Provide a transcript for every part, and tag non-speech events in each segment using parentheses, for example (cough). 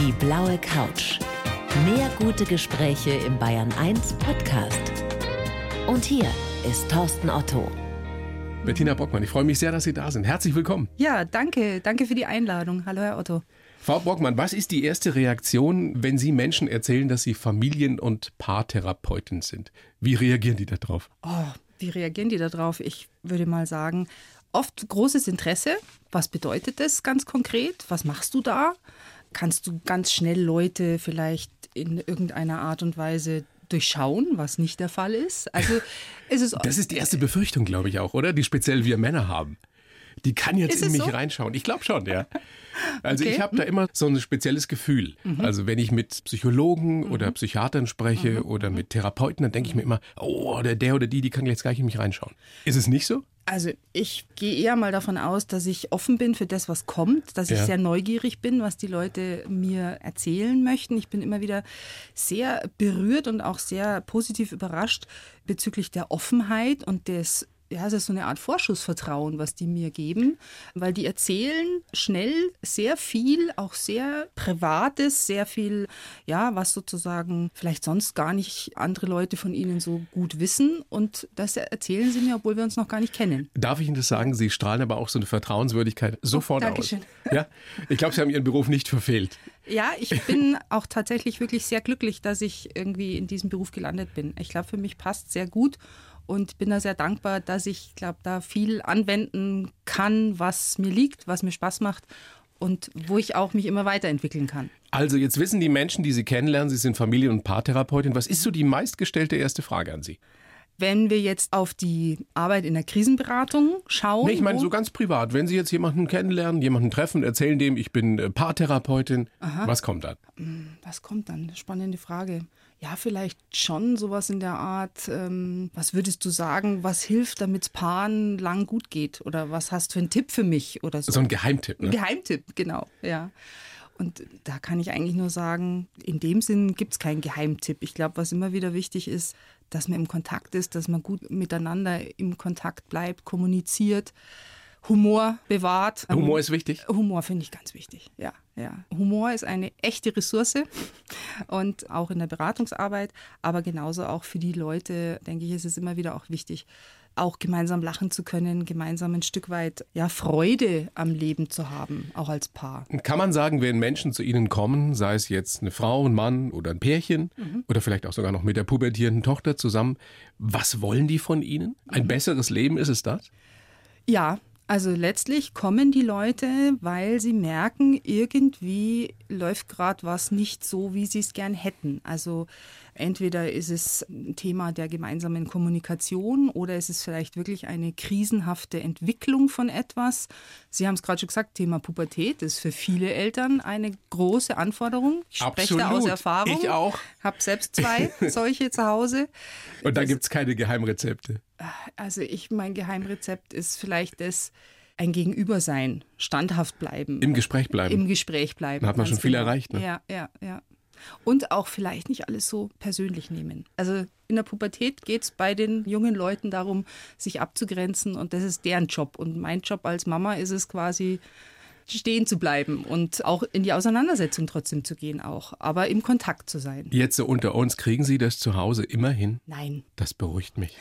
Die blaue Couch. Mehr gute Gespräche im Bayern 1 Podcast. Und hier ist Thorsten Otto. Bettina Bockmann, ich freue mich sehr, dass Sie da sind. Herzlich willkommen. Ja, danke. Danke für die Einladung. Hallo, Herr Otto. Frau Bockmann, was ist die erste Reaktion, wenn Sie Menschen erzählen, dass Sie Familien- und Paartherapeutin sind? Wie reagieren die darauf? Oh, wie reagieren die darauf? Ich würde mal sagen, oft großes Interesse. Was bedeutet das ganz konkret? Was machst du da? Kannst du ganz schnell Leute vielleicht in irgendeiner Art und Weise durchschauen, was nicht der Fall ist? Also (laughs) ist es Das ist die erste Befürchtung, glaube ich auch, oder? Die speziell wir Männer haben. Die kann jetzt in mich so? reinschauen. Ich glaube schon, ja. (laughs) Also Okay. Mhm. ich habe da immer so ein spezielles Gefühl. Also wenn ich mit Psychologen Mhm. oder Psychiatern spreche oder mit Therapeuten, dann denke ich mir immer, oh, der, der oder die, die kann jetzt gleich in mich reinschauen. Ist es nicht so? Also ich gehe eher mal davon aus, dass ich offen bin für das, was kommt, dass ich Ja. sehr neugierig bin, was die Leute mir erzählen möchten. Ich bin immer wieder sehr berührt und auch sehr positiv überrascht bezüglich der Offenheit und des ja, es ist so eine Art Vorschussvertrauen, was die mir geben, weil die erzählen schnell sehr viel, auch sehr Privates, sehr viel, ja, was sozusagen vielleicht sonst gar nicht andere Leute von ihnen so gut wissen. Und das erzählen sie mir, obwohl wir uns noch gar nicht kennen. Darf ich Ihnen das sagen? Sie strahlen aber auch so eine Vertrauenswürdigkeit sofort aus. Oh, Dankeschön. Ja, ich glaube, Sie haben Ihren Beruf nicht verfehlt. Ja, ich bin auch tatsächlich wirklich sehr glücklich, dass ich irgendwie in diesem Beruf gelandet bin. Ich glaube, für mich passt sehr gut und bin da sehr dankbar, dass ich glaube, da viel anwenden kann, was mir liegt, was mir Spaß macht und wo ich auch mich immer weiterentwickeln kann. Also jetzt wissen die Menschen, die Sie kennenlernen, Sie sind Familien- und Paartherapeutin. Was ist so die meistgestellte erste Frage an Sie? Wenn wir jetzt auf die Arbeit in der Krisenberatung schauen, Nee, ich meine so ganz privat. Wenn Sie jetzt jemanden kennenlernen, jemanden treffen, erzählen dem, ich bin äh, Paartherapeutin, was kommt dann? Was kommt dann? Spannende Frage. Ja, vielleicht schon sowas in der Art, ähm, was würdest du sagen, was hilft, damit es Paaren lang gut geht? Oder was hast du für einen Tipp für mich oder so? So ein Geheimtipp, ne? Geheimtipp, genau, ja. Und da kann ich eigentlich nur sagen, in dem Sinn gibt es keinen Geheimtipp. Ich glaube, was immer wieder wichtig ist, dass man im Kontakt ist, dass man gut miteinander im Kontakt bleibt, kommuniziert, Humor bewahrt. Humor ist wichtig. Humor finde ich ganz wichtig, ja, ja. Humor ist eine echte Ressource und auch in der Beratungsarbeit, aber genauso auch für die Leute, denke ich, ist es immer wieder auch wichtig, auch gemeinsam lachen zu können, gemeinsam ein Stück weit ja Freude am Leben zu haben, auch als Paar. Kann man sagen, wenn Menschen zu Ihnen kommen, sei es jetzt eine Frau, ein Mann oder ein Pärchen oder vielleicht auch sogar noch mit der pubertierenden Tochter zusammen, was wollen die von Ihnen? Ein besseres Leben ist es das? Ja, also letztlich kommen die Leute, weil sie merken, irgendwie läuft gerade was nicht so, wie sie es gern hätten. Also entweder ist es ein Thema der gemeinsamen Kommunikation oder ist es vielleicht wirklich eine krisenhafte Entwicklung von etwas. Sie haben es gerade schon gesagt, Thema Pubertät ist für viele Eltern eine große Anforderung. Ich spreche da aus Absolut. Erfahrung. Ich auch. Habe selbst zwei (laughs) solche zu Hause. Und da gibt es keine Geheimrezepte. Also ich, mein Geheimrezept ist vielleicht das, ein Gegenüber sein, standhaft bleiben. Im Gespräch bleiben. Im Gespräch bleiben. Da hat man schon viel genau. erreicht, ne? Ja, ja, ja. Und auch vielleicht nicht alles so persönlich nehmen. Also in der Pubertät geht es bei den jungen Leuten darum, sich abzugrenzen und das ist deren Job. Und mein Job als Mama ist es quasi, stehen zu bleiben und auch in die Auseinandersetzung trotzdem zu gehen auch, aber im Kontakt zu sein. Jetzt so unter uns, kriegen Sie das zu Hause immer hin? Nein. Das beruhigt mich.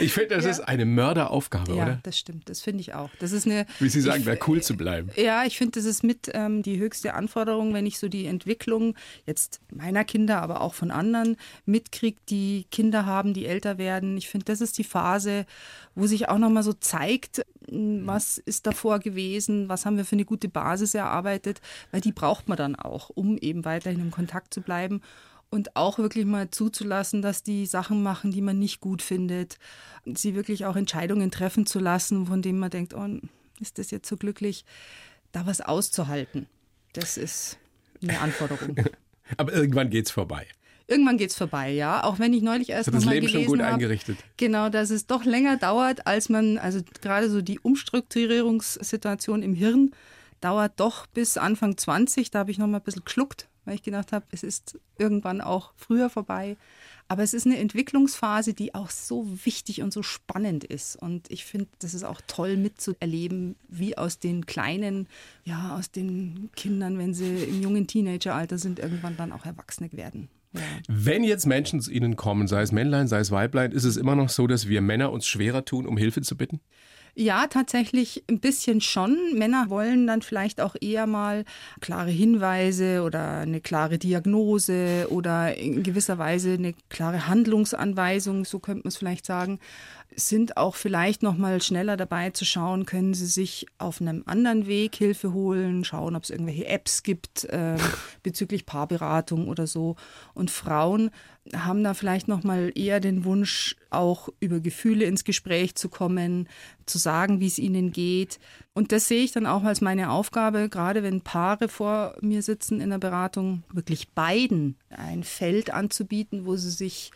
Ich finde, das Ja. ist eine Mörderaufgabe, Ja, oder? das stimmt. Das finde ich auch. Das ist eine. Wie Sie sagen, wäre cool zu bleiben. Ja, ich finde, das ist mit ähm, die höchste Anforderung, wenn ich so die Entwicklung jetzt meiner Kinder, aber auch von anderen mitkriege, die Kinder haben, die älter werden. Ich finde, das ist die Phase, wo sich auch nochmal so zeigt, m, was ist davor gewesen, was haben wir für eine gute Basis erarbeitet, weil die braucht man dann auch, um eben weiterhin im Kontakt zu bleiben. Und auch wirklich mal zuzulassen, dass die Sachen machen, die man nicht gut findet. Sie wirklich auch Entscheidungen treffen zu lassen, von denen man denkt, oh, ist das jetzt so glücklich, da was auszuhalten. Das ist eine Anforderung. (laughs) Aber irgendwann geht's vorbei. Irgendwann geht's vorbei, ja. Auch wenn ich neulich erst das noch mal Leben schon gelesen gut habe, eingerichtet. Genau, dass es doch länger dauert, als man, also gerade so die Umstrukturierungssituation im Hirn dauert doch bis Anfang 20. Da habe ich noch mal ein bisschen geschluckt, weil ich gedacht habe, es ist irgendwann auch früher vorbei. Aber es ist eine Entwicklungsphase, die auch so wichtig und so spannend ist. Und ich finde, das ist auch toll mitzuerleben, wie aus den kleinen, ja, aus den Kindern, wenn sie im jungen Teenageralter sind, irgendwann dann auch Erwachsene werden. Wenn jetzt Menschen zu Ihnen kommen, sei es Männlein, sei es Weiblein, ist es immer noch so, dass wir Männer uns schwerer tun, um Hilfe zu bitten? Ja, tatsächlich ein bisschen schon. Männer wollen dann vielleicht auch eher mal klare Hinweise oder eine klare Diagnose oder in gewisser Weise eine klare Handlungsanweisung, so könnte man es vielleicht sagen sind auch vielleicht noch mal schneller dabei zu schauen, können sie sich auf einem anderen Weg Hilfe holen, schauen, ob es irgendwelche Apps gibt äh, (laughs) bezüglich Paarberatung oder so. Und Frauen haben da vielleicht noch mal eher den Wunsch, auch über Gefühle ins Gespräch zu kommen, zu sagen, wie es ihnen geht. Und das sehe ich dann auch als meine Aufgabe, gerade wenn Paare vor mir sitzen in der Beratung, wirklich beiden ein Feld anzubieten, wo sie sich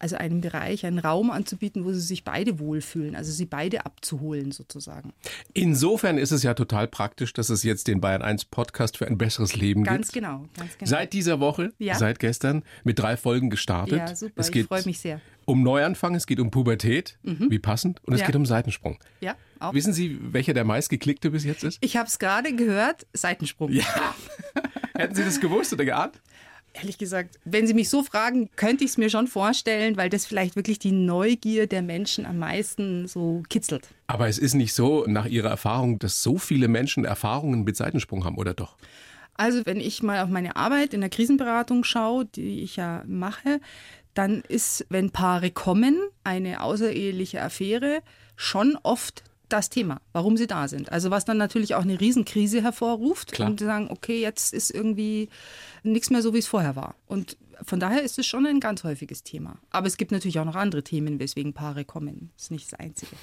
also einen Bereich, einen Raum anzubieten, wo sie sich beide wohlfühlen, also sie beide abzuholen sozusagen. Insofern ist es ja total praktisch, dass es jetzt den Bayern 1 Podcast für ein besseres Leben ganz gibt. Genau, ganz genau. Seit dieser Woche, ja. seit gestern, mit drei Folgen gestartet. Ja, super, es geht ich freue mich sehr. Um Neuanfang, es geht um Pubertät, mhm. wie passend, und es ja. geht um Seitensprung. Ja, auch. Wissen Sie, welcher der meistgeklickte bis jetzt ist? Ich habe es gerade gehört, Seitensprung. Ja. (laughs) Hätten Sie das gewusst oder geahnt? Ehrlich gesagt, wenn Sie mich so fragen, könnte ich es mir schon vorstellen, weil das vielleicht wirklich die Neugier der Menschen am meisten so kitzelt. Aber es ist nicht so, nach Ihrer Erfahrung, dass so viele Menschen Erfahrungen mit Seitensprung haben, oder doch? Also, wenn ich mal auf meine Arbeit in der Krisenberatung schaue, die ich ja mache, dann ist, wenn Paare kommen, eine außereheliche Affäre schon oft das Thema, warum sie da sind. Also was dann natürlich auch eine Riesenkrise hervorruft Klar. und sagen, okay, jetzt ist irgendwie nichts mehr so, wie es vorher war. Und von daher ist es schon ein ganz häufiges Thema. Aber es gibt natürlich auch noch andere Themen, weswegen Paare kommen. Das ist nicht das Einzige.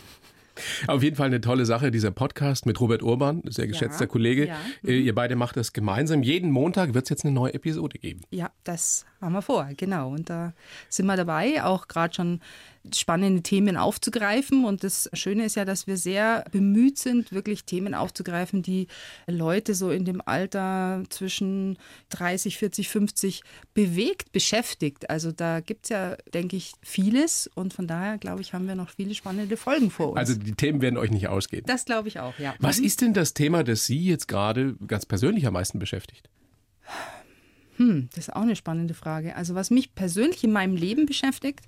Auf jeden Fall eine tolle Sache, dieser Podcast mit Robert Urban, sehr geschätzter ja, Kollege. Ja. Mhm. Ihr beide macht das gemeinsam. Jeden Montag wird es jetzt eine neue Episode geben. Ja, das haben wir vor, genau. Und da sind wir dabei, auch gerade schon spannende Themen aufzugreifen. Und das Schöne ist ja, dass wir sehr bemüht sind, wirklich Themen aufzugreifen, die Leute so in dem Alter zwischen 30, 40, 50 bewegt, beschäftigt. Also da gibt es ja, denke ich, vieles. Und von daher, glaube ich, haben wir noch viele spannende Folgen vor uns. Also die Themen werden euch nicht ausgehen. Das glaube ich auch, ja. Was ist denn das Thema, das Sie jetzt gerade ganz persönlich am meisten beschäftigt? Hm, das ist auch eine spannende Frage. Also was mich persönlich in meinem Leben beschäftigt,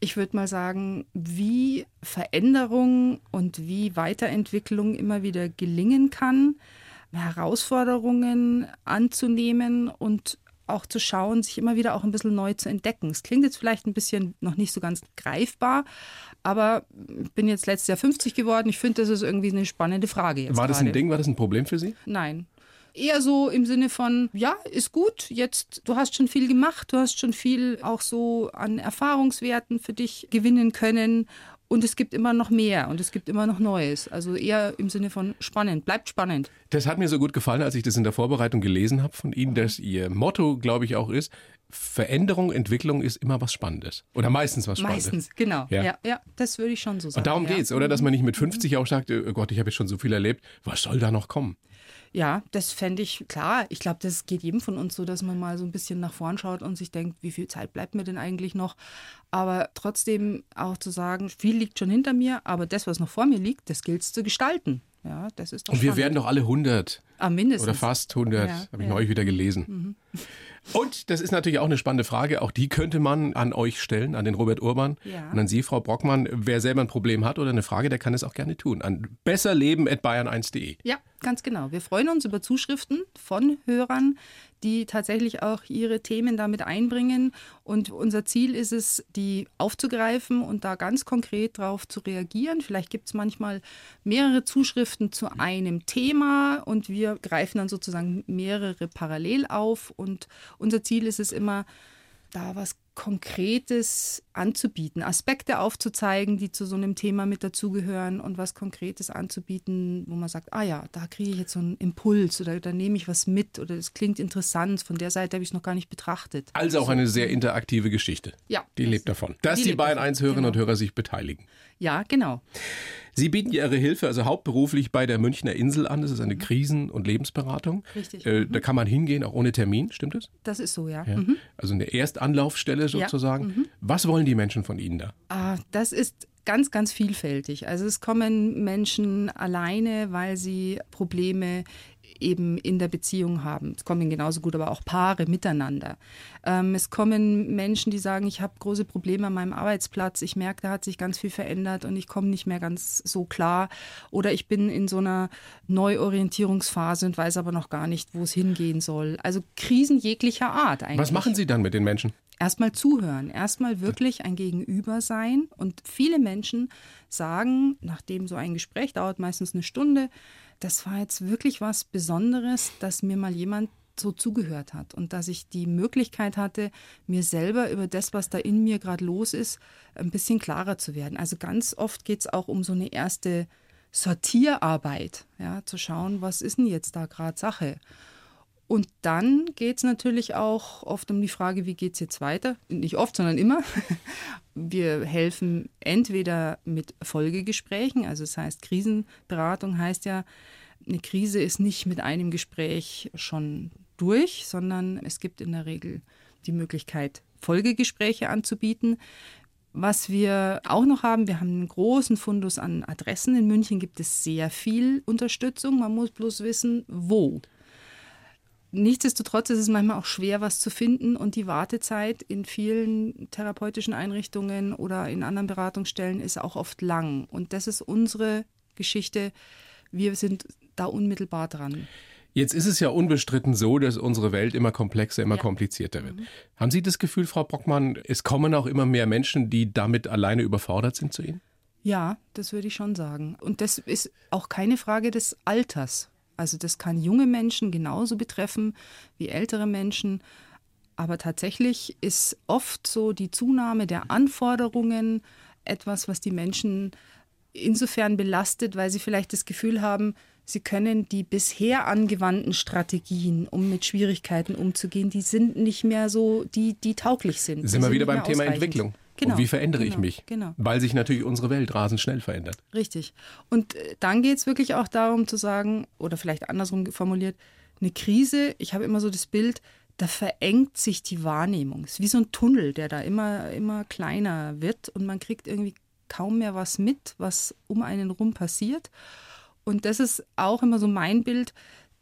ich würde mal sagen, wie Veränderung und wie Weiterentwicklung immer wieder gelingen kann, Herausforderungen anzunehmen und auch zu schauen, sich immer wieder auch ein bisschen neu zu entdecken. Es klingt jetzt vielleicht ein bisschen noch nicht so ganz greifbar, aber ich bin jetzt letztes Jahr 50 geworden. Ich finde, das ist irgendwie eine spannende Frage jetzt. War das gerade. ein Ding? War das ein Problem für Sie? Nein. Eher so im Sinne von, ja, ist gut, jetzt, du hast schon viel gemacht, du hast schon viel auch so an Erfahrungswerten für dich gewinnen können und es gibt immer noch mehr und es gibt immer noch Neues. Also eher im Sinne von spannend, bleibt spannend. Das hat mir so gut gefallen, als ich das in der Vorbereitung gelesen habe von Ihnen, dass Ihr Motto, glaube ich, auch ist, Veränderung, Entwicklung ist immer was Spannendes. Oder meistens was Spannendes. Meistens, genau. Ja, ja, ja das würde ich schon so sagen. Und darum ja. geht's, oder? Dass man nicht mit 50 auch sagt, oh Gott, ich habe jetzt schon so viel erlebt, was soll da noch kommen? Ja, das fände ich klar. Ich glaube, das geht jedem von uns so, dass man mal so ein bisschen nach vorn schaut und sich denkt, wie viel Zeit bleibt mir denn eigentlich noch? Aber trotzdem auch zu sagen, viel liegt schon hinter mir, aber das, was noch vor mir liegt, das gilt es zu gestalten. Ja, das ist doch Und wir werden doch alle 100. Ah, mindestens. Oder fast 100, ja, habe ich ja. neulich wieder gelesen. Mhm. Und das ist natürlich auch eine spannende Frage. Auch die könnte man an euch stellen, an den Robert Urban ja. und an Sie, Frau Brockmann. Wer selber ein Problem hat oder eine Frage, der kann es auch gerne tun. An besserleben.bayern1.de. Ja, ganz genau. Wir freuen uns über Zuschriften von Hörern, die tatsächlich auch ihre Themen damit einbringen. Und unser Ziel ist es, die aufzugreifen und da ganz konkret darauf zu reagieren. Vielleicht gibt es manchmal mehrere Zuschriften zu einem Thema und wir greifen dann sozusagen mehrere parallel auf. Und unser Ziel ist es immer, da was Konkretes anzubieten, Aspekte aufzuzeigen, die zu so einem Thema mit dazugehören und was Konkretes anzubieten, wo man sagt, ah ja, da kriege ich jetzt so einen Impuls oder da nehme ich was mit oder das klingt interessant, von der Seite habe ich es noch gar nicht betrachtet. Also auch eine sehr interaktive Geschichte. Ja. Die lebt davon. Dass die, die beiden Einshörerinnen genau. und Hörer sich beteiligen. Ja, genau. Sie bieten Ihre Hilfe also hauptberuflich bei der Münchner Insel an. Das ist eine Krisen- und Lebensberatung. Richtig. Äh, Da kann man hingehen, auch ohne Termin, stimmt es? Das ist so, ja. Ja. Mhm. Also eine Erstanlaufstelle sozusagen. Was wollen die Menschen von Ihnen da? Ah, das ist ganz, ganz vielfältig. Also es kommen Menschen alleine, weil sie Probleme eben in der Beziehung haben. Es kommen genauso gut aber auch Paare miteinander. Ähm, es kommen Menschen, die sagen, ich habe große Probleme an meinem Arbeitsplatz, ich merke, da hat sich ganz viel verändert und ich komme nicht mehr ganz so klar. Oder ich bin in so einer Neuorientierungsphase und weiß aber noch gar nicht, wo es hingehen soll. Also Krisen jeglicher Art eigentlich Was machen Sie dann mit den Menschen? erstmal zuhören, erstmal wirklich ein Gegenüber sein. Und viele Menschen sagen, nachdem so ein Gespräch dauert meistens eine Stunde, das war jetzt wirklich was Besonderes, dass mir mal jemand so zugehört hat und dass ich die Möglichkeit hatte, mir selber über das, was da in mir gerade los ist, ein bisschen klarer zu werden. Also ganz oft geht es auch um so eine erste Sortierarbeit, ja, zu schauen, was ist denn jetzt da gerade Sache. Und dann geht es natürlich auch oft um die Frage, wie geht es jetzt weiter? Nicht oft, sondern immer. (laughs) Wir helfen entweder mit Folgegesprächen, also das heißt Krisenberatung heißt ja, eine Krise ist nicht mit einem Gespräch schon durch, sondern es gibt in der Regel die Möglichkeit, Folgegespräche anzubieten. Was wir auch noch haben, wir haben einen großen Fundus an Adressen. In München gibt es sehr viel Unterstützung. Man muss bloß wissen, wo. Nichtsdestotrotz ist es manchmal auch schwer, was zu finden und die Wartezeit in vielen therapeutischen Einrichtungen oder in anderen Beratungsstellen ist auch oft lang. Und das ist unsere Geschichte. Wir sind da unmittelbar dran. Jetzt ist es ja unbestritten so, dass unsere Welt immer komplexer, immer Ja. komplizierter wird. Haben Sie das Gefühl, Frau Brockmann, es kommen auch immer mehr Menschen, die damit alleine überfordert sind zu Ihnen? Ja, das würde ich schon sagen. Und das ist auch keine Frage des Alters. Also das kann junge Menschen genauso betreffen wie ältere Menschen. Aber tatsächlich ist oft so die Zunahme der Anforderungen etwas, was die Menschen insofern belastet, weil sie vielleicht das Gefühl haben, sie können die bisher angewandten Strategien, um mit Schwierigkeiten umzugehen, die sind nicht mehr so, die, die tauglich sind. Sind wir wieder beim Thema. Entwicklung. Genau, Und wie verändere ich genau, mich? Genau. Weil sich natürlich unsere Welt rasend schnell verändert. Richtig. Und äh, dann geht es wirklich auch darum zu sagen, oder vielleicht andersrum formuliert, eine Krise, ich habe immer so das Bild, da verengt sich die Wahrnehmung. Es ist wie so ein Tunnel, der da immer, immer kleiner wird und man kriegt irgendwie kaum mehr was mit, was um einen rum passiert. Und das ist auch immer so mein Bild,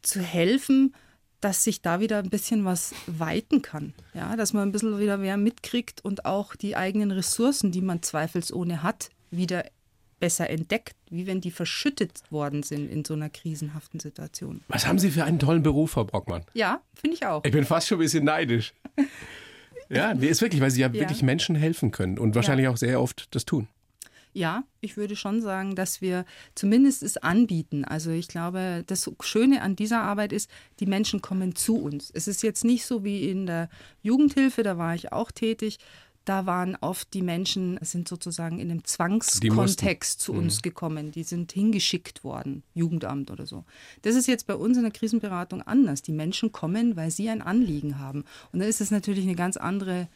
zu helfen, dass sich da wieder ein bisschen was weiten kann. Ja, dass man ein bisschen wieder mehr mitkriegt und auch die eigenen Ressourcen, die man zweifelsohne hat, wieder besser entdeckt, wie wenn die verschüttet worden sind in so einer krisenhaften Situation. Was haben Sie für einen tollen Beruf, Frau Brockmann? Ja, finde ich auch. Ich bin fast schon ein bisschen neidisch. (laughs) Ja, nee, ist wirklich, weil Sie ja, Ja. wirklich Menschen helfen können und wahrscheinlich auch sehr oft das tun. Ja, ich würde schon sagen, dass wir zumindest es anbieten. Also ich glaube, das Schöne an dieser Arbeit ist, die Menschen kommen zu uns. Es ist jetzt nicht so wie in der Jugendhilfe, da war ich auch tätig. Da waren oft die Menschen, sind sozusagen in einem Zwangskontext zu uns gekommen. Die sind hingeschickt worden, Jugendamt oder so. Das ist jetzt bei uns in der Krisenberatung anders. Die Menschen kommen, weil sie ein Anliegen haben. Und dann ist es natürlich eine ganz andere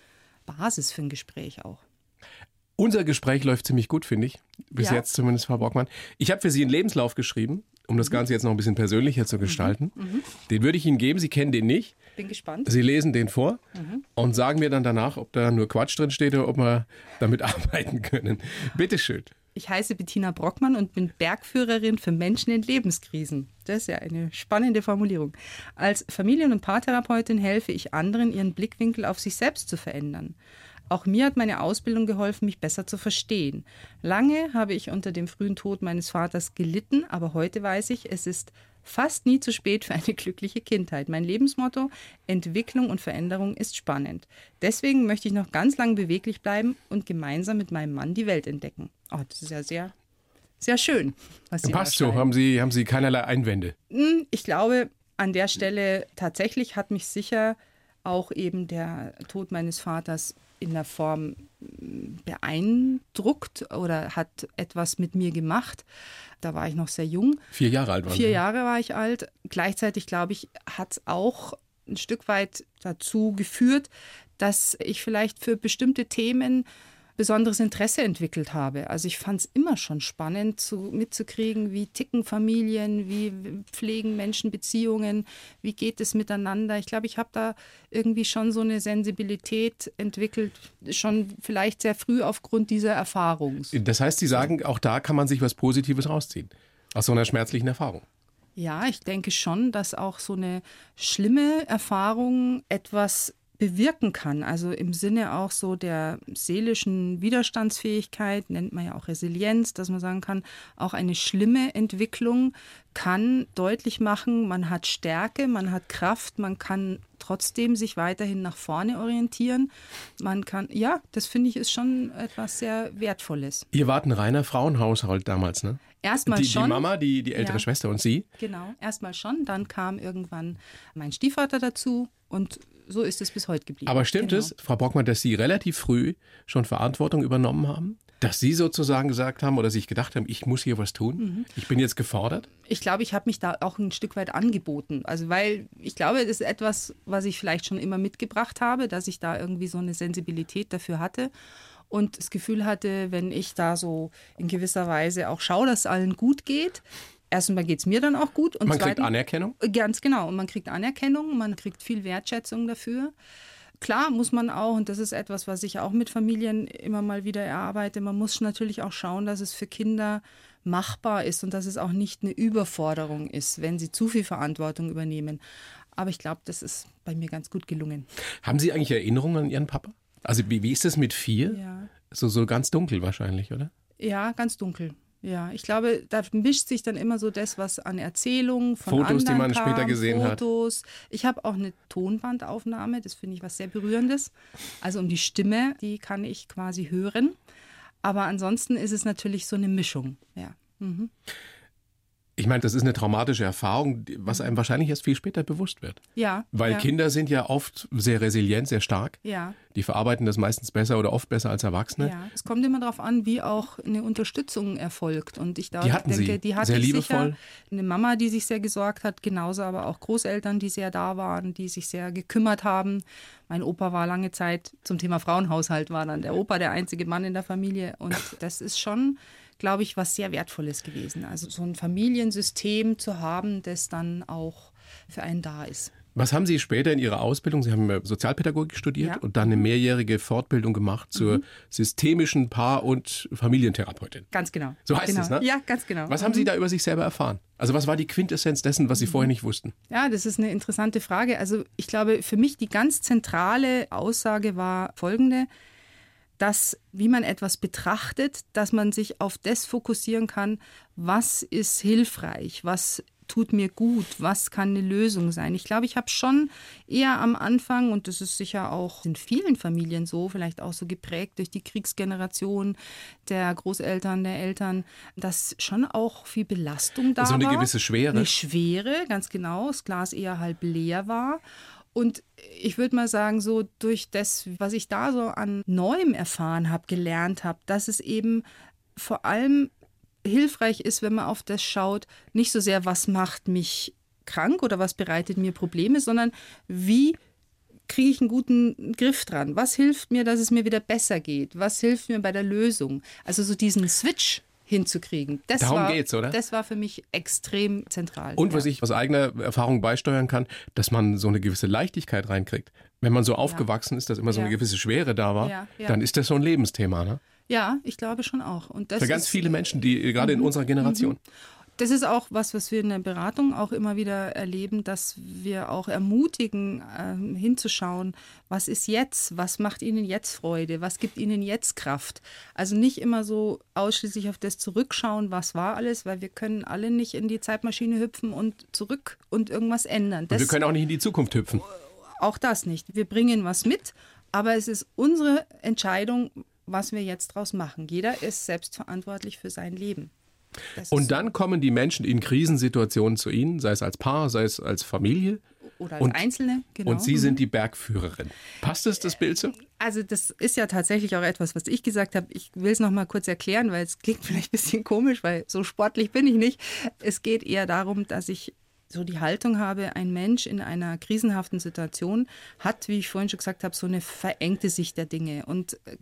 Basis für ein Gespräch auch. Unser Gespräch läuft ziemlich gut, finde ich. Bis Ja. jetzt zumindest, Frau Brockmann. Ich habe für Sie einen Lebenslauf geschrieben, um Mhm. das Ganze jetzt noch ein bisschen persönlicher zu gestalten. Den würde ich Ihnen geben. Sie kennen den nicht. Bin gespannt. Sie lesen den vor Mhm. und sagen mir dann danach, ob da nur Quatsch drin steht oder ob wir damit (laughs) arbeiten können. Bitteschön. Ich heiße Bettina Brockmann und bin Bergführerin für Menschen in Lebenskrisen. Das ist ja eine spannende Formulierung. Als Familien- und Paartherapeutin helfe ich anderen, ihren Blickwinkel auf sich selbst zu verändern. Auch mir hat meine Ausbildung geholfen, mich besser zu verstehen. Lange habe ich unter dem frühen Tod meines Vaters gelitten, aber heute weiß ich, es ist fast nie zu spät für eine glückliche Kindheit. Mein Lebensmotto, Entwicklung und Veränderung ist spannend. Deswegen möchte ich noch ganz lang beweglich bleiben und gemeinsam mit meinem Mann die Welt entdecken. Oh, das ist ja sehr, sehr schön. Passt so, haben Sie, haben Sie keinerlei Einwände. Hm, Ich glaube, an der Stelle tatsächlich hat mich sicher auch eben der Tod meines Vaters in der Form beeindruckt oder hat etwas mit mir gemacht. Da war ich noch sehr jung. Vier Jahre alt war Vier Jahre war ich alt. Gleichzeitig, glaube ich, hat es auch ein Stück weit dazu geführt, dass ich vielleicht für bestimmte Themen besonderes Interesse entwickelt habe. Also ich fand es immer schon spannend zu, mitzukriegen, wie ticken Familien, wie pflegen Menschen Beziehungen, wie geht es miteinander. Ich glaube, ich habe da irgendwie schon so eine Sensibilität entwickelt, schon vielleicht sehr früh aufgrund dieser Erfahrung. Das heißt, Sie sagen, auch da kann man sich was Positives rausziehen, aus so einer schmerzlichen Erfahrung. Ja, ich denke schon, dass auch so eine schlimme Erfahrung etwas bewirken kann. Also im Sinne auch so der seelischen Widerstandsfähigkeit, nennt man ja auch Resilienz, dass man sagen kann, auch eine schlimme Entwicklung kann deutlich machen, man hat Stärke, man hat Kraft, man kann trotzdem sich weiterhin nach vorne orientieren. Man kann, ja, das finde ich ist schon etwas sehr Wertvolles. Ihr wart ein reiner Frauenhaushalt damals, ne? Erstmal die, schon. Die Mama, die, die ältere ja. Schwester und Sie? Genau, erstmal schon. Dann kam irgendwann mein Stiefvater dazu und so ist es bis heute geblieben. Aber stimmt genau. es, Frau Bockmann, dass Sie relativ früh schon Verantwortung übernommen haben? Dass Sie sozusagen gesagt haben oder sich gedacht haben, ich muss hier was tun? Mhm. Ich bin jetzt gefordert? Ich glaube, ich habe mich da auch ein Stück weit angeboten. Also, weil ich glaube, das ist etwas, was ich vielleicht schon immer mitgebracht habe, dass ich da irgendwie so eine Sensibilität dafür hatte und das Gefühl hatte, wenn ich da so in gewisser Weise auch schaue, dass allen gut geht, erstmal geht es mir dann auch gut. Und man zweitens, kriegt Anerkennung? Ganz genau. Und man kriegt Anerkennung, man kriegt viel Wertschätzung dafür. Klar muss man auch, und das ist etwas, was ich auch mit Familien immer mal wieder erarbeite, man muss natürlich auch schauen, dass es für Kinder machbar ist und dass es auch nicht eine Überforderung ist, wenn sie zu viel Verantwortung übernehmen. Aber ich glaube, das ist bei mir ganz gut gelungen. Haben Sie eigentlich Erinnerungen an Ihren Papa? Also wie, wie ist das mit vier? Ja. So, so ganz dunkel wahrscheinlich, oder? Ja, ganz dunkel. Ja, ich glaube, da mischt sich dann immer so das, was an Erzählungen von Fotos, anderen die man kam, später gesehen Fotos. hat. Fotos. Ich habe auch eine Tonbandaufnahme, das finde ich was sehr Berührendes. Also um die Stimme, die kann ich quasi hören. Aber ansonsten ist es natürlich so eine Mischung. Ja. Mhm. Ich meine, das ist eine traumatische Erfahrung, was einem wahrscheinlich erst viel später bewusst wird. Ja. Weil ja. Kinder sind ja oft sehr resilient, sehr stark. Ja. Die verarbeiten das meistens besser oder oft besser als Erwachsene. Ja. Es kommt immer darauf an, wie auch eine Unterstützung erfolgt. Und ich da die hatten denke, Sie. die hatte sehr ich liebevoll. Sicher. Eine Mama, die sich sehr gesorgt hat, genauso aber auch Großeltern, die sehr da waren, die sich sehr gekümmert haben. Mein Opa war lange Zeit zum Thema Frauenhaushalt, war dann der Opa der einzige Mann in der Familie. Und (laughs) das ist schon glaube ich, was sehr Wertvolles gewesen. Also so ein Familiensystem zu haben, das dann auch für einen da ist. Was haben Sie später in Ihrer Ausbildung? Sie haben Sozialpädagogik studiert Ja. und dann eine mehrjährige Fortbildung gemacht zur systemischen Paar- und Familientherapeutin. Ganz genau. So heißt genau. es, ne? Ja, ganz genau. Was haben Sie Mhm. da über sich selber erfahren? Also was war die Quintessenz dessen, was Sie vorher nicht wussten? Ja, das ist eine interessante Frage. Also ich glaube, für mich die ganz zentrale Aussage war folgende, dass, wie man etwas betrachtet, dass man sich auf das fokussieren kann, was ist hilfreich, was tut mir gut, was kann eine Lösung sein. Ich glaube, ich habe schon eher am Anfang, und das ist sicher auch in vielen Familien so, vielleicht auch so geprägt durch die Kriegsgeneration der Großeltern, der Eltern, dass schon auch viel Belastung da so eine war. gewisse Schwere. Eine Schwere, ganz genau, das Glas eher halb leer war. Und ich würde mal sagen, so durch das, was ich da so an Neuem erfahren habe, gelernt habe, dass es eben vor allem hilfreich ist, wenn man auf das schaut, nicht so sehr, was macht mich krank oder was bereitet mir Probleme, sondern wie kriege ich einen guten Griff dran? Was hilft mir, dass es mir wieder besser geht? Was hilft mir bei der Lösung? Also so diesen Switch hinzukriegen. Das Darum war, geht's, oder? Das war für mich extrem zentral. Und was ja. ich aus eigener Erfahrung beisteuern kann, dass man so eine gewisse Leichtigkeit reinkriegt. Wenn man so aufgewachsen ist, dass immer so eine Ja. gewisse Schwere da war, Ja, ja. dann ist das so ein Lebensthema. Ne? Ja, ich glaube schon auch. Und das Für ganz viele Menschen, die äh, gerade in unserer Generation. Das ist auch was, was wir in der Beratung auch immer wieder erleben, dass wir auch ermutigen, ähm, hinzuschauen, was ist jetzt, was macht Ihnen jetzt Freude, was gibt Ihnen jetzt Kraft. Also nicht immer so ausschließlich auf das zurückschauen, was war alles, weil wir können alle nicht in die Zeitmaschine hüpfen und zurück und irgendwas ändern. Und wir Das, können auch nicht in die Zukunft hüpfen. auch das nicht. Wir bringen was mit, aber es ist unsere Entscheidung, was wir jetzt draus machen. Jeder ist selbstverantwortlich für sein Leben. Und dann kommen die Menschen in Krisensituationen zu Ihnen, sei es als Paar, sei es als Familie. oder als und, Einzelne. Genau. Und Sie sind mhm. die Bergführerin. Passt das, das Bild so? Also das ist ja tatsächlich auch etwas, was ich gesagt habe. Ich will es noch mal kurz erklären, weil es klingt (laughs) vielleicht ein bisschen komisch, weil so sportlich bin ich nicht. Es geht eher darum, dass ich so die Haltung habe, ein Mensch in einer krisenhaften Situation hat, wie ich vorhin schon gesagt habe, so eine verengte Sicht der Dinge und äh,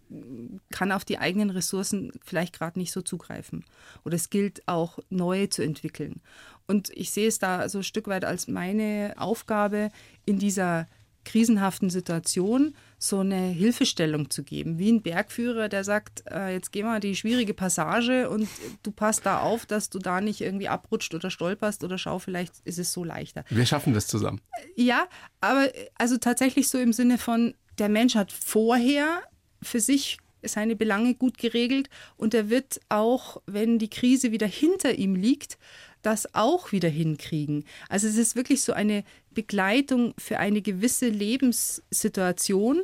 kann auf die eigenen Ressourcen vielleicht gerade nicht so zugreifen. Oder es gilt auch, neue zu entwickeln. Und ich sehe es da so ein Stück weit als meine Aufgabe in dieser krisenhaften Situation so eine Hilfestellung zu geben, wie ein Bergführer, der sagt, äh, jetzt geh mal die schwierige Passage und du passt da auf, dass du da nicht irgendwie abrutscht oder stolperst oder schau, vielleicht ist es so leichter. Wir schaffen das zusammen. Ja, aber also tatsächlich so im Sinne von, der Mensch hat vorher für sich seine Belange gut geregelt und er wird auch, wenn die Krise wieder hinter ihm liegt, das auch wieder hinkriegen. Also es ist wirklich so eine Begleitung für eine gewisse Lebenssituation,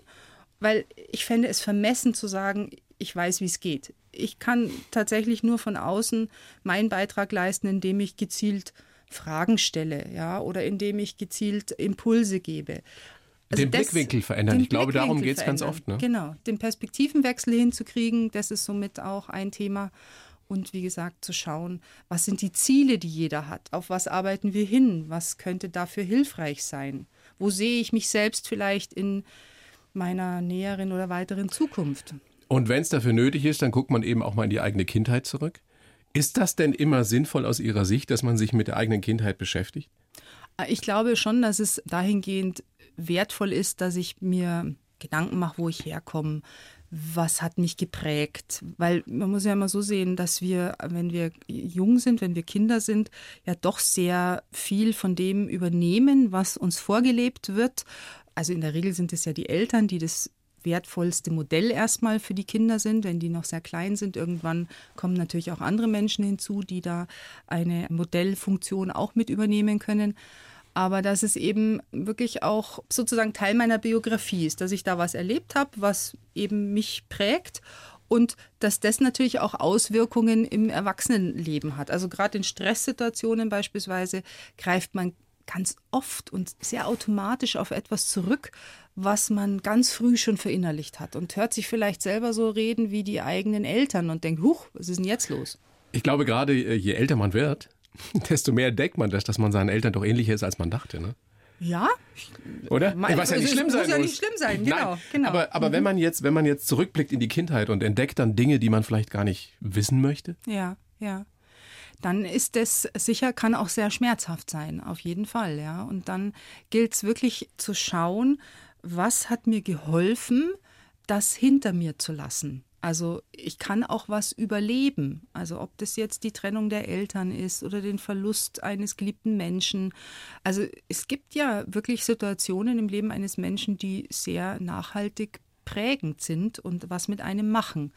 weil ich fände es vermessen zu sagen, ich weiß, wie es geht. Ich kann tatsächlich nur von außen meinen Beitrag leisten, indem ich gezielt Fragen stelle, ja, oder indem ich gezielt Impulse gebe. Also den das, Blickwinkel verändern. Ich glaube, darum geht es ganz oft. Ne? Genau, den Perspektivenwechsel hinzukriegen, das ist somit auch ein Thema und wie gesagt zu schauen, was sind die Ziele, die jeder hat, auf was arbeiten wir hin, was könnte dafür hilfreich sein, wo sehe ich mich selbst vielleicht in meiner näheren oder weiteren Zukunft. Und wenn es dafür nötig ist, dann guckt man eben auch mal in die eigene Kindheit zurück. Ist das denn immer sinnvoll aus Ihrer Sicht, dass man sich mit der eigenen Kindheit beschäftigt? Ich glaube schon, dass es dahingehend wertvoll ist, dass ich mir Gedanken mache, wo ich herkomme, was hat mich geprägt? Weil man muss ja immer so sehen, dass wir, wenn wir jung sind, wenn wir Kinder sind, ja doch sehr viel von dem übernehmen, was uns vorgelebt wird. Also in der Regel sind es ja die Eltern, die das wertvollste Modell erstmal für die Kinder sind, wenn die noch sehr klein sind. Irgendwann kommen natürlich auch andere Menschen hinzu, die da eine Modellfunktion auch mit übernehmen können aber dass es eben wirklich auch sozusagen Teil meiner Biografie ist, dass ich da was erlebt habe, was eben mich prägt und dass das natürlich auch Auswirkungen im Erwachsenenleben hat. Also gerade in Stresssituationen beispielsweise greift man ganz oft und sehr automatisch auf etwas zurück, was man ganz früh schon verinnerlicht hat und hört sich vielleicht selber so reden wie die eigenen Eltern und denkt, huch, was ist denn jetzt los? Ich glaube, gerade äh, je älter man wird, (laughs) desto mehr entdeckt man das, dass man seinen Eltern doch ähnlicher ist, als man dachte. Ne? Ja. Oder? Was ja nicht schlimm sein muss. ja nicht schlimm sein, genau. Nein, genau. Aber, aber mhm. wenn, man jetzt, wenn man jetzt zurückblickt in die Kindheit und entdeckt dann Dinge, die man vielleicht gar nicht wissen möchte. Ja, ja. Dann ist es sicher, kann auch sehr schmerzhaft sein, auf jeden Fall, ja. Und dann gilt es wirklich zu schauen, was hat mir geholfen, das hinter mir zu lassen. Also ich kann auch was überleben. Also ob das jetzt die Trennung der Eltern ist oder den Verlust eines geliebten Menschen. Also es gibt ja wirklich Situationen im Leben eines Menschen, die sehr nachhaltig prägend sind und was mit einem machen.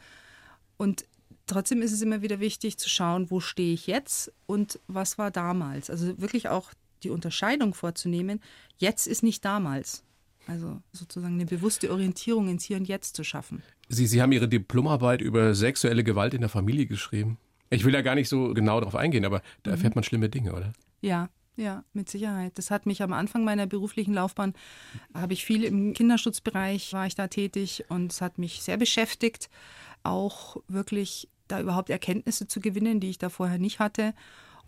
Und trotzdem ist es immer wieder wichtig zu schauen, wo stehe ich jetzt und was war damals. Also wirklich auch die Unterscheidung vorzunehmen, jetzt ist nicht damals. Also sozusagen eine bewusste Orientierung ins Hier und Jetzt zu schaffen. Sie, Sie haben Ihre Diplomarbeit über sexuelle Gewalt in der Familie geschrieben. Ich will da gar nicht so genau darauf eingehen, aber da erfährt mhm. man schlimme Dinge, oder? Ja, ja, mit Sicherheit. Das hat mich am Anfang meiner beruflichen Laufbahn, habe ich viel im Kinderschutzbereich, war ich da tätig und es hat mich sehr beschäftigt, auch wirklich da überhaupt Erkenntnisse zu gewinnen, die ich da vorher nicht hatte.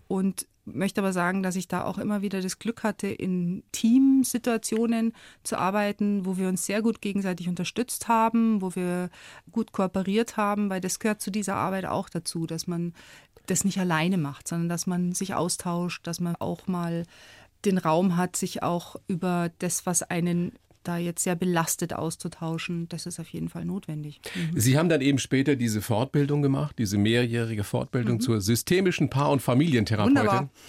Und möchte aber sagen, dass ich da auch immer wieder das Glück hatte, in Teamsituationen zu arbeiten, wo wir uns sehr gut gegenseitig unterstützt haben, wo wir gut kooperiert haben, weil das gehört zu dieser Arbeit auch dazu, dass man das nicht alleine macht, sondern dass man sich austauscht, dass man auch mal den Raum hat, sich auch über das, was einen da jetzt sehr belastet auszutauschen, das ist auf jeden Fall notwendig. Mhm. Sie haben dann eben später diese Fortbildung gemacht, diese mehrjährige Fortbildung mhm. zur systemischen Paar- und Familientherapeutin. Wunderbar. (laughs)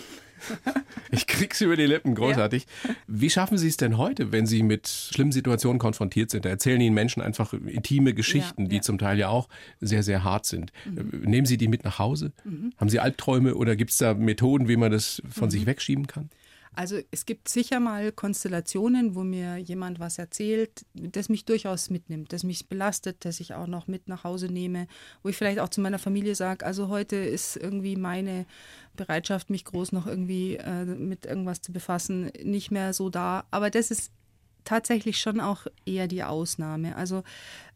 Ich krieg's über die Lippen, großartig. Ja. Wie schaffen Sie es denn heute, wenn Sie mit schlimmen Situationen konfrontiert sind? Da erzählen Ihnen Menschen einfach intime Geschichten, ja, die zum Teil ja auch sehr, sehr hart sind. Mhm. Nehmen Sie die mit nach Hause? Mhm. Haben Sie Albträume oder gibt es da Methoden, wie man das von sich mhm. wegschieben kann? Also es gibt sicher mal Konstellationen, wo mir jemand was erzählt, das mich durchaus mitnimmt, das mich belastet, das ich auch noch mit nach Hause nehme, wo ich vielleicht auch zu meiner Familie sage, also heute ist irgendwie meine Bereitschaft, mich groß noch irgendwie äh, mit irgendwas zu befassen, nicht mehr so da. Aber das ist tatsächlich schon auch eher die Ausnahme. Also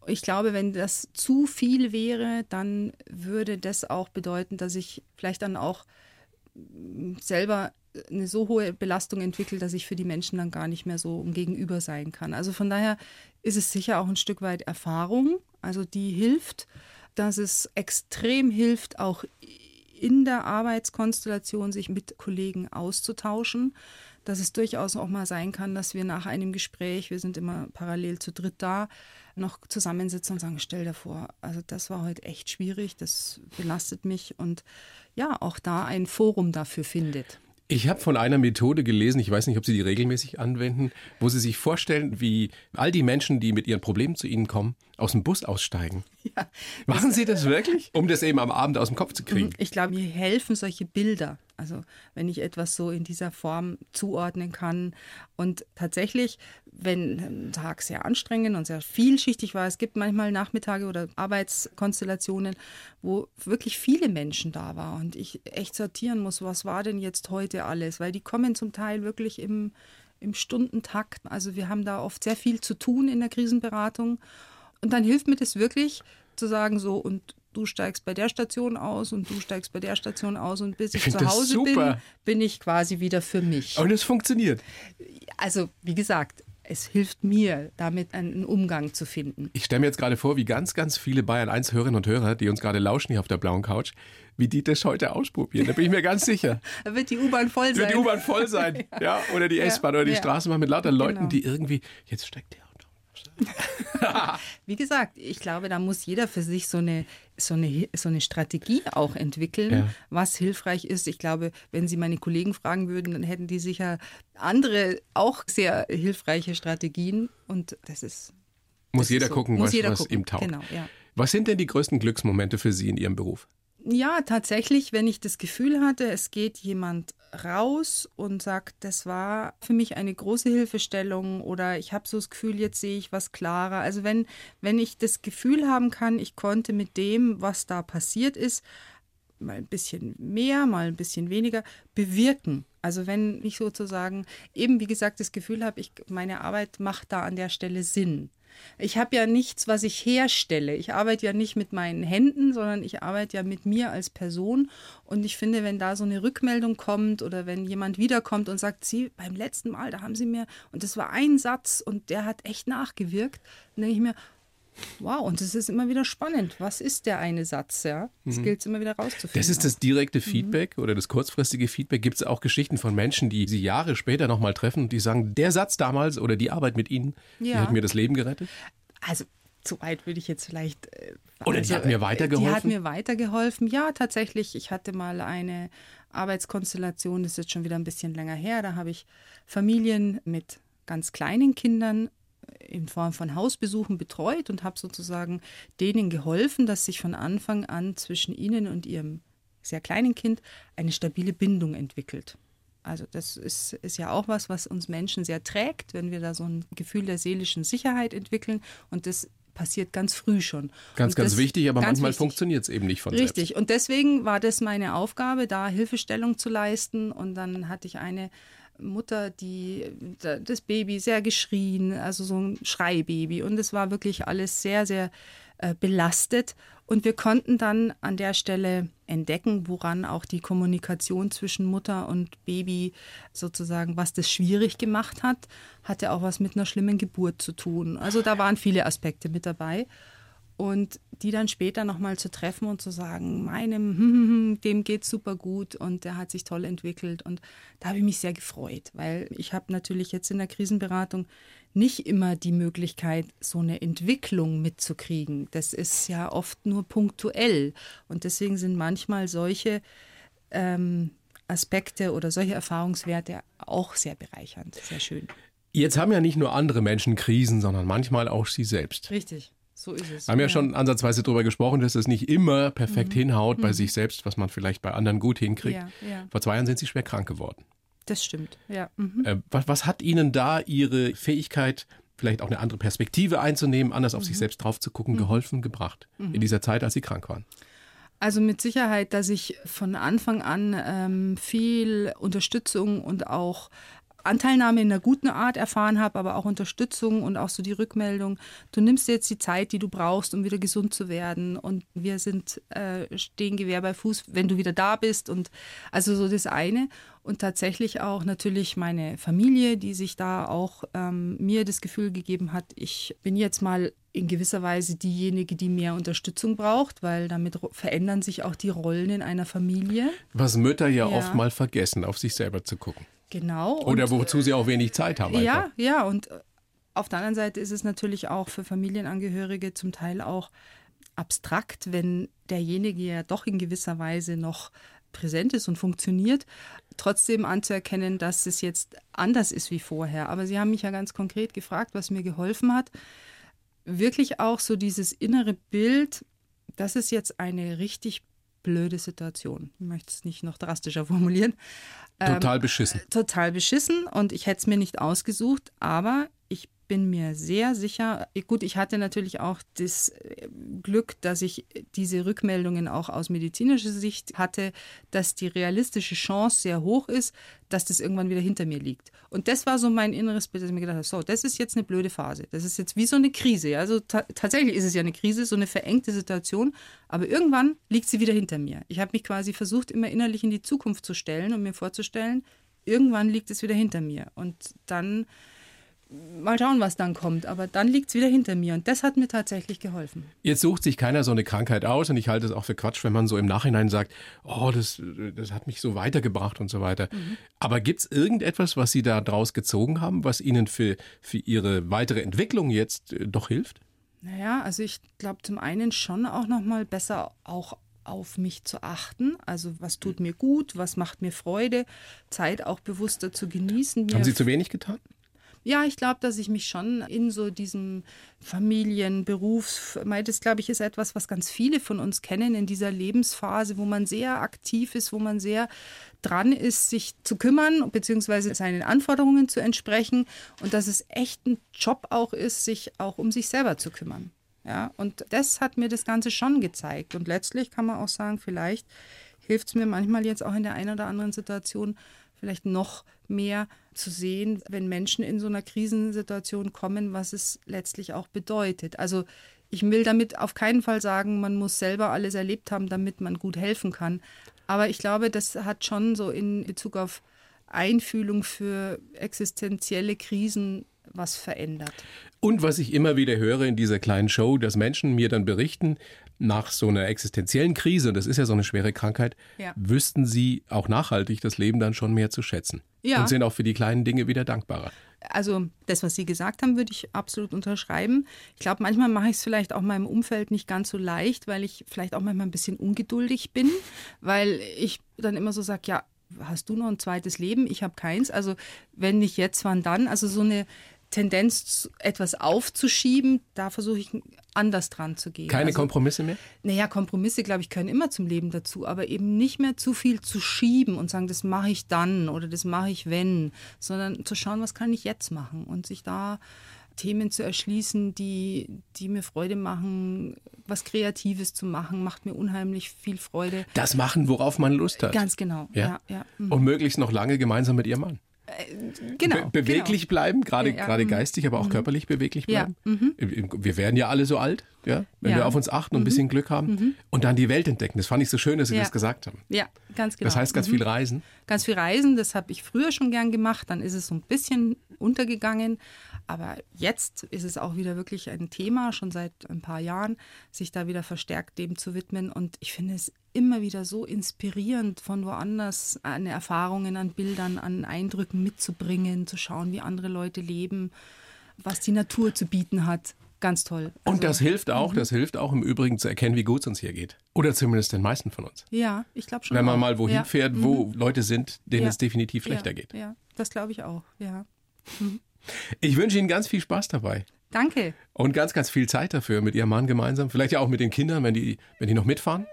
ich glaube, wenn das zu viel wäre, dann würde das auch bedeuten, dass ich vielleicht dann auch selber eine so hohe Belastung entwickle, dass ich für die Menschen dann gar nicht mehr so ein Gegenüber sein kann. Also von daher ist es sicher auch ein Stück weit Erfahrung, also die hilft, dass es extrem hilft, auch in der Arbeitskonstellation sich mit Kollegen auszutauschen, dass es durchaus auch mal sein kann, dass wir nach einem Gespräch, wir sind immer parallel zu dritt da, noch zusammensitzen und sagen, stell dir vor, also das war heute echt schwierig, das belastet mich und ja, auch da ein Forum dafür findet. Ich habe von einer Methode gelesen, ich weiß nicht, ob Sie die regelmäßig anwenden, wo Sie sich vorstellen, wie all die Menschen, die mit ihren Problemen zu Ihnen kommen, aus dem Bus aussteigen. (laughs) Ja, Machen Sie das wirklich? (laughs) Um das eben am Abend aus dem Kopf zu kriegen? Ich glaube, mir helfen solche Bilder. Also wenn ich etwas so in dieser Form zuordnen kann. Und tatsächlich, wenn ein Tag sehr anstrengend und sehr vielschichtig war, es gibt manchmal Nachmittage oder Arbeitskonstellationen, wo wirklich viele Menschen da waren und ich echt sortieren muss, was war denn jetzt heute alles, weil die kommen zum Teil wirklich im, im Stundentakt. Also wir haben da oft sehr viel zu tun in der Krisenberatung. Und dann hilft mir das wirklich zu sagen, so, und du steigst bei der Station aus und du steigst bei der Station aus und bis ich, ich zu Hause bin, bin ich quasi wieder für mich. Und es funktioniert. Also, wie gesagt, es hilft mir, damit einen Umgang zu finden. Ich stelle mir jetzt gerade vor, wie ganz, ganz viele Bayern 1 Hörerinnen und Hörer, die uns gerade lauschen hier auf der blauen Couch, wie die das heute ausprobieren. Da bin ich mir ganz sicher. (laughs) da wird die U-Bahn voll sein. Wird die U-Bahn voll sein, (laughs) ja. ja. Oder die S-Bahn oder die ja. Straßenbahn mit lauter Leuten, genau. die irgendwie, jetzt steckt der (laughs) Wie gesagt, ich glaube, da muss jeder für sich so eine, so eine, so eine Strategie auch entwickeln, ja. was hilfreich ist. Ich glaube, wenn Sie meine Kollegen fragen würden, dann hätten die sicher andere auch sehr hilfreiche Strategien. Und das ist. Muss das jeder ist so. gucken, muss was, jeder was gucken. ihm taugt. Genau, ja. Was sind denn die größten Glücksmomente für Sie in Ihrem Beruf? Ja, tatsächlich, wenn ich das Gefühl hatte, es geht jemand raus und sagt, das war für mich eine große Hilfestellung oder ich habe so das Gefühl, jetzt sehe ich was klarer. Also wenn, wenn ich das Gefühl haben kann, ich konnte mit dem, was da passiert ist, mal ein bisschen mehr, mal ein bisschen weniger bewirken. Also wenn ich sozusagen eben, wie gesagt, das Gefühl habe, ich, meine Arbeit macht da an der Stelle Sinn. Ich habe ja nichts, was ich herstelle. Ich arbeite ja nicht mit meinen Händen, sondern ich arbeite ja mit mir als Person. Und ich finde, wenn da so eine Rückmeldung kommt oder wenn jemand wiederkommt und sagt, Sie, beim letzten Mal, da haben Sie mir, und das war ein Satz und der hat echt nachgewirkt, dann denke ich mir, Wow, und es ist immer wieder spannend. Was ist der eine Satz? Ja? Das mhm. gilt es immer wieder rauszufinden. Das ist das direkte mhm. Feedback mhm. oder das kurzfristige Feedback. Gibt es auch Geschichten von Menschen, die sie Jahre später nochmal treffen und die sagen, der Satz damals oder die Arbeit mit Ihnen, ja. die hat mir das Leben gerettet? Also so weit würde ich jetzt vielleicht. Äh, oder die hat mir weitergeholfen? Die hat mir weitergeholfen. Ja, tatsächlich. Ich hatte mal eine Arbeitskonstellation, das ist jetzt schon wieder ein bisschen länger her. Da habe ich Familien mit ganz kleinen Kindern in Form von Hausbesuchen betreut und habe sozusagen denen geholfen, dass sich von Anfang an zwischen ihnen und ihrem sehr kleinen Kind eine stabile Bindung entwickelt. Also das ist, ist ja auch was, was uns Menschen sehr trägt, wenn wir da so ein Gefühl der seelischen Sicherheit entwickeln. Und das passiert ganz früh schon. Ganz, ganz wichtig, aber manchmal funktioniert es eben nicht von Richtig. selbst. Richtig. Und deswegen war das meine Aufgabe, da Hilfestellung zu leisten. Und dann hatte ich eine Mutter, die das Baby sehr geschrien, also so ein Schreibaby. Und es war wirklich alles sehr, sehr äh, belastet. Und wir konnten dann an der Stelle entdecken, woran auch die Kommunikation zwischen Mutter und Baby sozusagen, was das schwierig gemacht hat, hatte auch was mit einer schlimmen Geburt zu tun. Also da waren viele Aspekte mit dabei und die dann später nochmal zu treffen und zu sagen, meinem, (laughs) dem geht's super gut und der hat sich toll entwickelt und da habe ich mich sehr gefreut, weil ich habe natürlich jetzt in der Krisenberatung nicht immer die Möglichkeit, so eine Entwicklung mitzukriegen. Das ist ja oft nur punktuell und deswegen sind manchmal solche ähm, Aspekte oder solche Erfahrungswerte auch sehr bereichernd, sehr schön. Jetzt haben ja nicht nur andere Menschen Krisen, sondern manchmal auch sie selbst. Richtig. So ist es. Wir haben ja, ja schon ansatzweise darüber gesprochen, dass es nicht immer perfekt mhm. hinhaut bei mhm. sich selbst, was man vielleicht bei anderen gut hinkriegt. Ja, ja. Vor zwei Jahren sind Sie schwer krank geworden. Das stimmt, ja. Mhm. Äh, was, was, hat Ihnen da Ihre Fähigkeit, vielleicht auch eine andere Perspektive einzunehmen, anders auf mhm. sich selbst drauf zu gucken, mhm. geholfen, gebracht in mhm. dieser Zeit, als Sie krank waren? Also mit Sicherheit, dass ich von Anfang an ähm, viel Unterstützung und auch Anteilnahme in einer guten Art erfahren habe, aber auch Unterstützung und auch so die Rückmeldung. Du nimmst jetzt die Zeit, die du brauchst, um wieder gesund zu werden. Und wir sind äh, stehen Gewehr bei Fuß, wenn du wieder da bist. Und also so das eine. Und tatsächlich auch natürlich meine Familie, die sich da auch ähm, mir das Gefühl gegeben hat, ich bin jetzt mal in gewisser Weise diejenige, die mehr Unterstützung braucht, weil damit verändern sich auch die Rollen in einer Familie. Was Mütter ja, ja. oft mal vergessen, auf sich selber zu gucken. Genau. Oder und, wozu sie auch wenig Zeit haben. Ja, einfach. ja. Und äh, auf der anderen Seite ist es natürlich auch für Familienangehörige zum Teil auch abstrakt, wenn derjenige ja doch in gewisser Weise noch präsent ist und funktioniert, trotzdem anzuerkennen, dass es jetzt anders ist wie vorher. Aber Sie haben mich ja ganz konkret gefragt, was mir geholfen hat. Wirklich auch so dieses innere Bild, das ist jetzt eine richtig blöde Situation. Ich möchte es nicht noch drastischer formulieren. Total ähm, beschissen. Total beschissen und ich hätte es mir nicht ausgesucht, aber bin mir sehr sicher, gut, ich hatte natürlich auch das äh, Glück, dass ich diese Rückmeldungen auch aus medizinischer Sicht hatte, dass die realistische Chance sehr hoch ist, dass das irgendwann wieder hinter mir liegt. Und das war so mein inneres Bild, dass ich mir gedacht habe, so, das ist jetzt eine blöde Phase. Das ist jetzt wie so eine Krise. Also tatsächlich ist es ja eine Krise, so eine verengte Situation, aber irgendwann liegt sie wieder hinter mir. Ich habe mich quasi versucht, immer innerlich in die Zukunft zu stellen und mir vorzustellen, irgendwann liegt es wieder hinter mir. Und dann mal schauen, was dann kommt. Aber dann liegt es wieder hinter mir und das hat mir tatsächlich geholfen. Jetzt sucht sich keiner so eine Krankheit aus und ich halte es auch für Quatsch, wenn man so im Nachhinein sagt, oh, das, das hat mich so weitergebracht und so weiter. Mhm. Aber gibt es irgendetwas, was Sie da draus gezogen haben, was Ihnen für, für Ihre weitere Entwicklung jetzt äh, doch hilft? Naja, also ich glaube zum einen schon auch nochmal besser auch auf mich zu achten. Also was tut mir gut, was macht mir Freude, Zeit auch bewusster zu genießen. Haben Sie zu wenig getan? Ja, ich glaube, dass ich mich schon in so diesem Familien, Berufs, das glaube ich ist etwas, was ganz viele von uns kennen in dieser Lebensphase, wo man sehr aktiv ist, wo man sehr dran ist, sich zu kümmern beziehungsweise seinen Anforderungen zu entsprechen und dass es echt ein Job auch ist, sich auch um sich selber zu kümmern. Ja, und das hat mir das Ganze schon gezeigt. Und letztlich kann man auch sagen, vielleicht hilft es mir manchmal jetzt auch in der einen oder anderen Situation, vielleicht noch mehr zu sehen, wenn Menschen in so einer Krisensituation kommen, was es letztlich auch bedeutet. Also ich will damit auf keinen Fall sagen, man muss selber alles erlebt haben, damit man gut helfen kann. Aber ich glaube, das hat schon so in Bezug auf Einfühlung für existenzielle Krisen was verändert. Und was ich immer wieder höre in dieser kleinen Show, dass Menschen mir dann berichten, nach so einer existenziellen Krise, und das ist ja so eine schwere Krankheit, ja. wüssten sie auch nachhaltig das Leben dann schon mehr zu schätzen. Ja. Und sind auch für die kleinen Dinge wieder dankbarer. Also das, was Sie gesagt haben, würde ich absolut unterschreiben. Ich glaube, manchmal mache ich es vielleicht auch meinem Umfeld nicht ganz so leicht, weil ich vielleicht auch manchmal ein bisschen ungeduldig bin, weil ich dann immer so sage, ja, hast du noch ein zweites Leben? Ich habe keins. Also wenn nicht jetzt, wann dann? Also so eine Tendenz, etwas aufzuschieben, da versuche ich anders dran zu gehen. Keine also, Kompromisse mehr? Naja, Kompromisse, glaube ich, können immer zum Leben dazu, aber eben nicht mehr zu viel zu schieben und sagen, das mache ich dann oder das mache ich wenn, sondern zu schauen, was kann ich jetzt machen und sich da Themen zu erschließen, die, die mir Freude machen, was Kreatives zu machen, macht mir unheimlich viel Freude. Das machen, worauf man Lust hat. Ganz genau. Ja? Ja, ja. Mhm. Und möglichst noch lange gemeinsam mit ihrem Mann. Äh, genau, Be beweglich genau. bleiben, gerade ja, gerade mhm. geistig, aber auch mhm. körperlich beweglich bleiben. Ja. Mhm. Wir werden ja alle so alt, ja, wenn ja. wir auf uns achten und ein mhm. bisschen Glück haben mhm. und dann die Welt entdecken. Das fand ich so schön, dass Sie das gesagt haben. Ja, ganz genau. Das heißt ganz viel Reisen. Ganz viel Reisen, das habe ich früher schon gern gemacht, dann ist es so ein bisschen untergegangen, aber jetzt ist es auch wieder wirklich ein Thema, schon seit ein paar Jahren, sich da wieder verstärkt dem zu widmen und ich finde es immer wieder so inspirierend, von woanders an Erfahrungen, an Bildern, an Eindrücken mitzubringen, zu schauen, wie andere Leute leben, was die Natur zu bieten hat. Ganz toll. Also, und das hilft auch, mhm. das hilft auch im Übrigen zu erkennen, wie gut es uns hier geht. Oder zumindest den meisten von uns. Ja, ich glaube schon. Wenn man auch. mal wohin ja. fährt, wo mhm. Leute sind, denen ja. es definitiv schlechter ja. geht. Ja, das glaube ich auch, ja. Mhm. Ich wünsche Ihnen ganz viel Spaß dabei. Danke. Und ganz, ganz viel Zeit dafür mit Ihrem Mann gemeinsam. Vielleicht ja auch mit den Kindern, wenn die, wenn die noch mitfahren.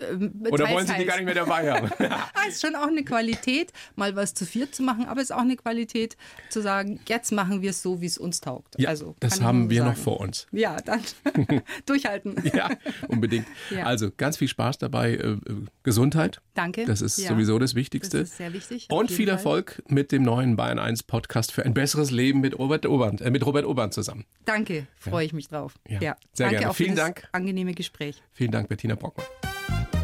Ähm, Oder wollen Sie die gar nicht mehr dabei haben? (laughs) (laughs) Ah, ist schon auch eine Qualität, mal was zu viert zu machen, aber es ist auch eine Qualität zu sagen, jetzt machen wir es so, wie es uns taugt. Ja, also, das haben wir noch sagen. vor uns. Ja, dann (laughs) durchhalten. Ja, unbedingt. Ja. Also ganz viel Spaß dabei. Äh, Gesundheit. Danke. Das ist Ja. sowieso das Wichtigste. Das ist sehr wichtig, Und viel Fall. Erfolg mit dem neuen Bayern 1 Podcast für ein besseres Leben mit Robert Obern, äh, mit Robert Obern zusammen. Danke, freue ich mich drauf. Ja, sehr Danke gerne. auch für Vielen das Dank. angenehme Gespräch. Vielen Dank, Bettina Brockmann.